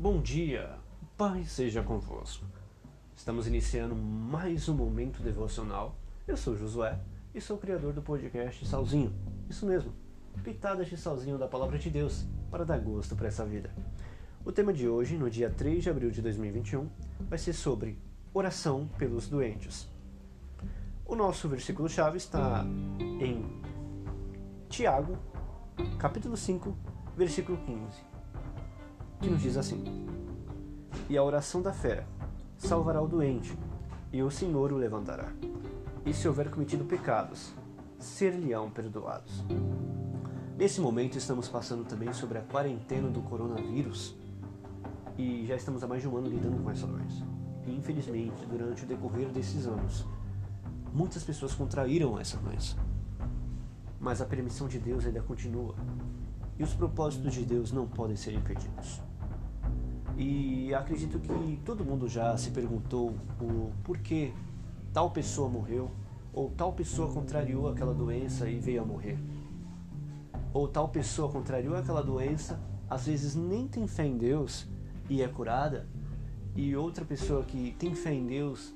Bom dia, Pai seja convosco. Estamos iniciando mais um momento devocional. Eu sou Josué e sou o criador do podcast Salzinho. Isso mesmo, pitadas de salzinho da palavra de Deus para dar gosto para essa vida. O tema de hoje, no dia 3 de abril de 2021, vai ser sobre oração pelos doentes. O nosso versículo-chave está em Tiago, capítulo 5, versículo 15, que nos diz assim: E a oração da fé salvará o doente, e o Senhor o levantará. E se houver cometido pecados, ser-lhe-ão perdoados. Nesse momento estamos passando também sobre a quarentena do coronavírus e já estamos há mais de um ano lidando com essa doença. E infelizmente, durante o decorrer desses anos, muitas pessoas contraíram essa doença. Mas a permissão de Deus ainda continua. E os propósitos de Deus não podem ser impedidos. E acredito que todo mundo já se perguntou o porquê tal pessoa morreu, ou tal pessoa contrariou aquela doença e veio a morrer. Ou tal pessoa contrariou aquela doença, às vezes nem tem fé em Deus e é curada, e outra pessoa que tem fé em Deus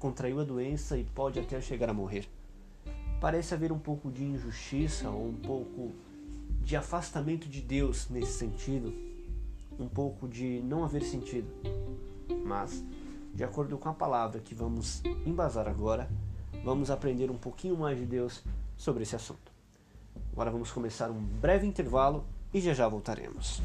contraiu a doença e pode até chegar a morrer. Parece haver um pouco de injustiça ou um pouco de afastamento de Deus nesse sentido, um pouco de não haver sentido. Mas, de acordo com a palavra que vamos embasar agora, vamos aprender um pouquinho mais de Deus sobre esse assunto. Agora vamos começar um breve intervalo e já já voltaremos.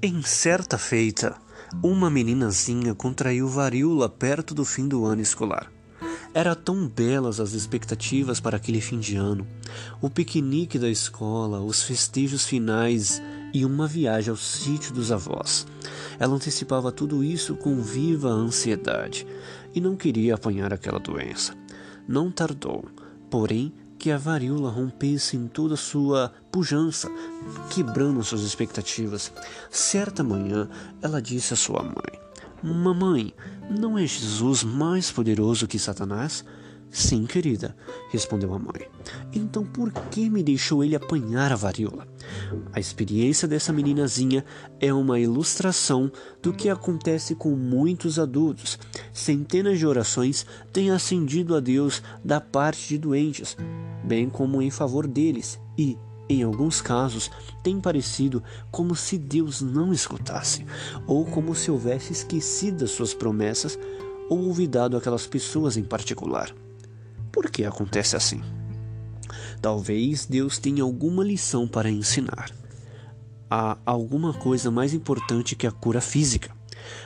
Em certa feita, uma meninazinha contraiu varíola perto do fim do ano escolar. Era tão belas as expectativas para aquele fim de ano, o piquenique da escola, os festejos finais e uma viagem ao sítio dos avós. Ela antecipava tudo isso com viva ansiedade e não queria apanhar aquela doença. Não tardou, porém que a varíola rompesse em toda sua pujança, quebrando suas expectativas. Certa manhã, ela disse à sua mãe: Mamãe, não é Jesus mais poderoso que Satanás? Sim, querida, respondeu a mãe. Então por que me deixou ele apanhar a varíola? A experiência dessa meninazinha é uma ilustração do que acontece com muitos adultos. Centenas de orações têm ascendido a Deus da parte de doentes, bem como em favor deles, e, em alguns casos, tem parecido como se Deus não escutasse, ou como se houvesse esquecido as suas promessas ou olvidado aquelas pessoas em particular. Por que acontece assim? Talvez Deus tenha alguma lição para ensinar. Há alguma coisa mais importante que a cura física.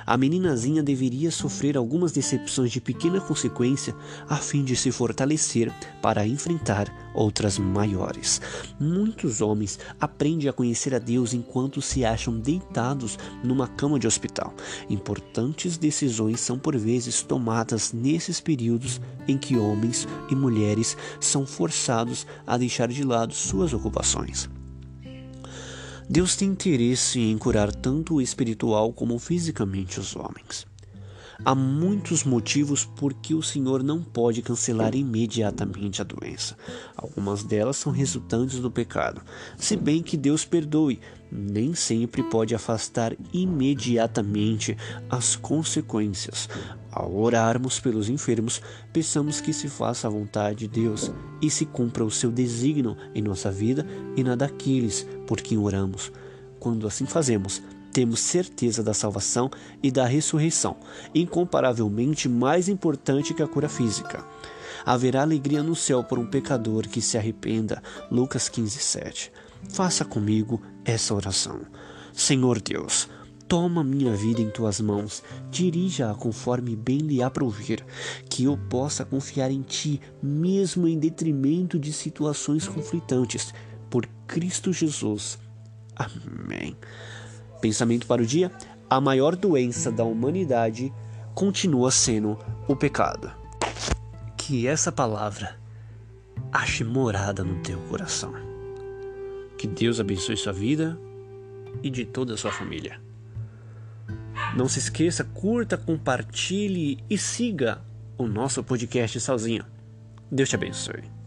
A meninazinha deveria sofrer algumas decepções de pequena consequência a fim de se fortalecer para enfrentar outras maiores. Muitos homens aprendem a conhecer a Deus enquanto se acham deitados numa cama de hospital. Importantes decisões são por vezes tomadas nesses períodos em que homens e mulheres são forçados a deixar de lado suas ocupações. Deus tem interesse em curar tanto espiritual como fisicamente os homens. Há muitos motivos por que o Senhor não pode cancelar imediatamente a doença. Algumas delas são resultantes do pecado. Se bem que Deus perdoe, nem sempre pode afastar imediatamente as consequências. Ao orarmos pelos enfermos, peçamos que se faça a vontade de Deus e se cumpra o seu desígnio em nossa vida e na daqueles por quem oramos. Quando assim fazemos, temos certeza da salvação e da ressurreição, incomparavelmente mais importante que a cura física. Haverá alegria no céu por um pecador que se arrependa. Lucas 15:7. Faça comigo essa oração. Senhor Deus, toma minha vida em tuas mãos, dirija-a conforme bem lhe aprovir, que eu possa confiar em ti, mesmo em detrimento de situações conflitantes, por Cristo Jesus. Amém. Pensamento para o dia: a maior doença da humanidade continua sendo o pecado. Que essa palavra ache morada no teu coração. Que Deus abençoe sua vida e de toda a sua família. Não se esqueça, curta, compartilhe e siga o nosso podcast sozinho. Deus te abençoe.